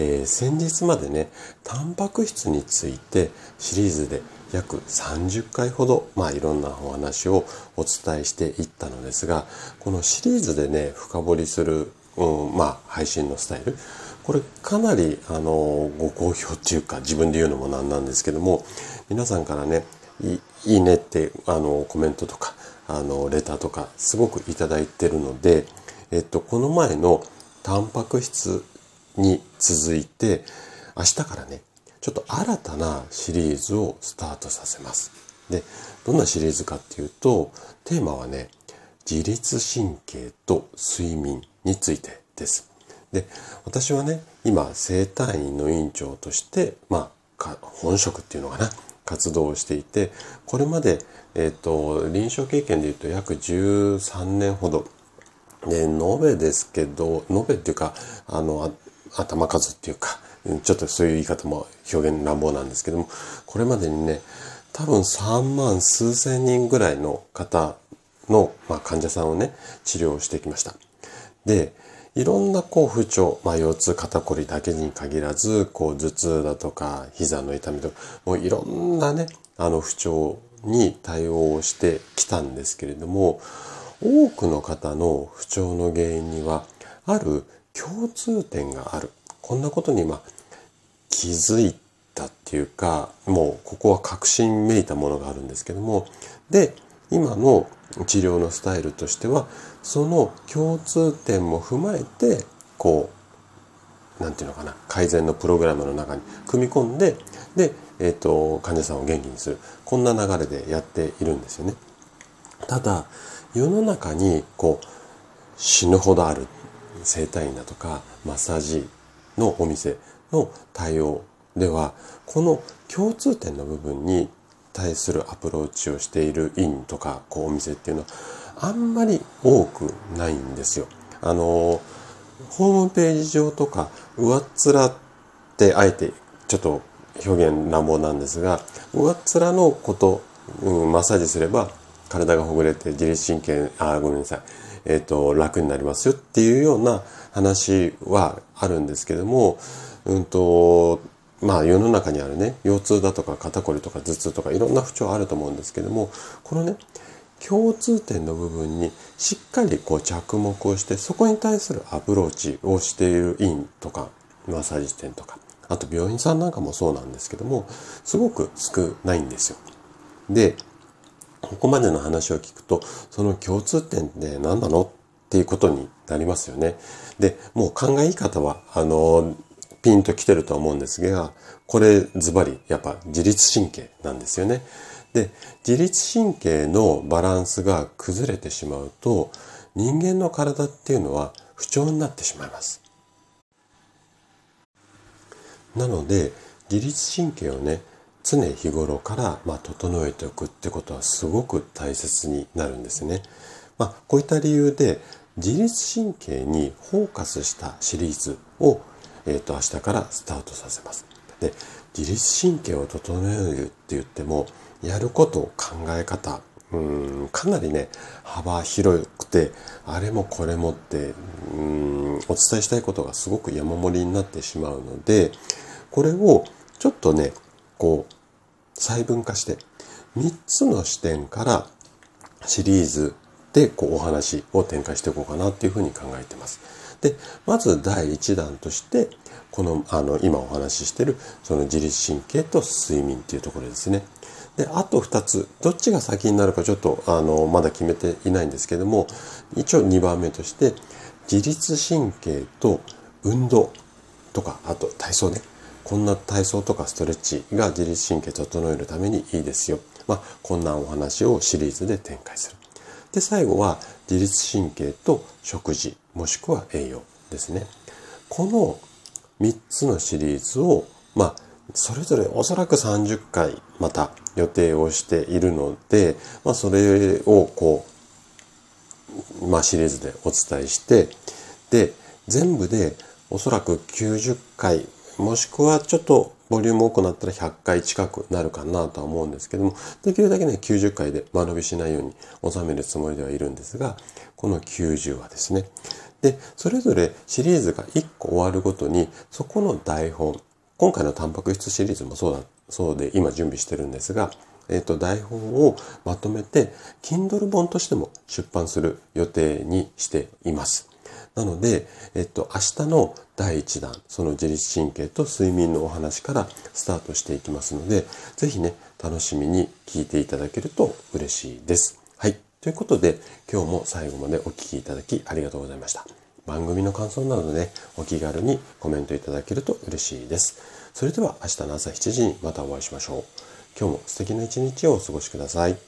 えー、先日までねタンパク質についてシリーズで約30回ほど、まあ、いろんなお話をお伝えしていったのですがこのシリーズでね深掘りする、うん、まあ配信のスタイルこれかなりあのご好評っていうか自分で言うのもなんなんですけども皆さんからねいいねってあのコメントとかあのレターとかすごくいただいてるので、えっと、この前のタンパク質に続いて明日からねちょっと新たなシリーズをスタートさせます。でどんなシリーズかっていうとテーマはね自律神経と睡眠についてです。で私はね今生体院の院長としてまあ本職っていうのかな活動をしていてこれまで、えっ、ー、と臨床経験でいうと約13年ほどで延べですけど延べっていうかあの頭数っていうか、ちょっとそういう言い方も表現乱暴なんですけども、これまでにね、多分3万数千人ぐらいの方の、まあ、患者さんをね、治療してきました。で、いろんなこう不調、まあ、腰痛、肩こりだけに限らず、こう頭痛だとか、膝の痛みとか、もういろんなね、あの不調に対応してきたんですけれども、多くの方の不調の原因には、ある共通点がある。こんなことに今気づいたっていうか、もうここは確信めいたものがあるんですけども、で、今の治療のスタイルとしては、その共通点も踏まえて、こう、なんていうのかな、改善のプログラムの中に組み込んで、で、えっ、ー、と、患者さんを元気にする。こんな流れでやっているんですよね。ただ、世の中に、こう、死ぬほどある整体院だとかマッサージのお店の対応ではこの共通点の部分に対するアプローチをしている院とかこうお店っていうのはあんまり多くないんですよ。あのホームページ上とか上っ面ってあえてちょっと表現乱暴なんですが上っ面のこと、うん、マッサージすれば体がほぐれて自律神経あごめんなさいえっ、ー、と、楽になりますよっていうような話はあるんですけども、うんと、まあ世の中にあるね、腰痛だとか肩こりとか頭痛とかいろんな不調あると思うんですけども、このね、共通点の部分にしっかりこう着目をして、そこに対するアプローチをしている院とか、マッサージ店とか、あと病院さんなんかもそうなんですけども、すごく少ないんですよ。で、ここまでの話を聞くと、その共通点って何なの？っていうことになりますよね。で、もう考え方は、あの、ピンと来てると思うんですが、これズバリ、やっぱ自律神経なんですよね。で、自律神経のバランスが崩れてしまうと、人間の体っていうのは不調になってしまいます。なので、自律神経をね、常日頃から、まあ、整えておくってことはすごく大切になるんですね。まあ、こういった理由で自律神経にフォーカスしたシリーズを、えー、と明日からスタートさせます。で自律神経を整えるって言ってもやること考え方うんかなりね幅広くてあれもこれもってうんお伝えしたいことがすごく山盛りになってしまうのでこれをちょっとねこう細分化して3つの視点からシリーズでこうお話を展開していこうかなっていうふうに考えてます。で、まず第1弾として、この、あの、今お話ししてる、その自律神経と睡眠っていうところですね。で、あと2つ、どっちが先になるかちょっと、あの、まだ決めていないんですけども、一応2番目として、自律神経と運動とか、あと体操ね。こんな体操とかストレッチが自律神経整えるためにいいですよ。まあ、こんなお話をシリーズで展開する。で、最後は自律神経と食事、もしくは栄養ですね。この3つのシリーズを、まあ、それぞれおそらく30回また予定をしているので、まあ、それをこう、まあ、シリーズでお伝えして、で、全部でおそらく90回、もしくはちょっとボリューム多くなったら100回近くなるかなとは思うんですけども、できるだけね、90回で間延びしないように収めるつもりではいるんですが、この90はですね。で、それぞれシリーズが1個終わるごとに、そこの台本、今回のタンパク質シリーズもそうだ、そうで今準備してるんですが、えっ、ー、と、台本をまとめて、Kindle 本としても出版する予定にしています。なので、えっと、明日の第1弾、その自律神経と睡眠のお話からスタートしていきますので、ぜひね、楽しみに聞いていただけると嬉しいです。はい。ということで、今日も最後までお聴きいただきありがとうございました。番組の感想などね、お気軽にコメントいただけると嬉しいです。それでは明日の朝7時にまたお会いしましょう。今日も素敵な一日をお過ごしください。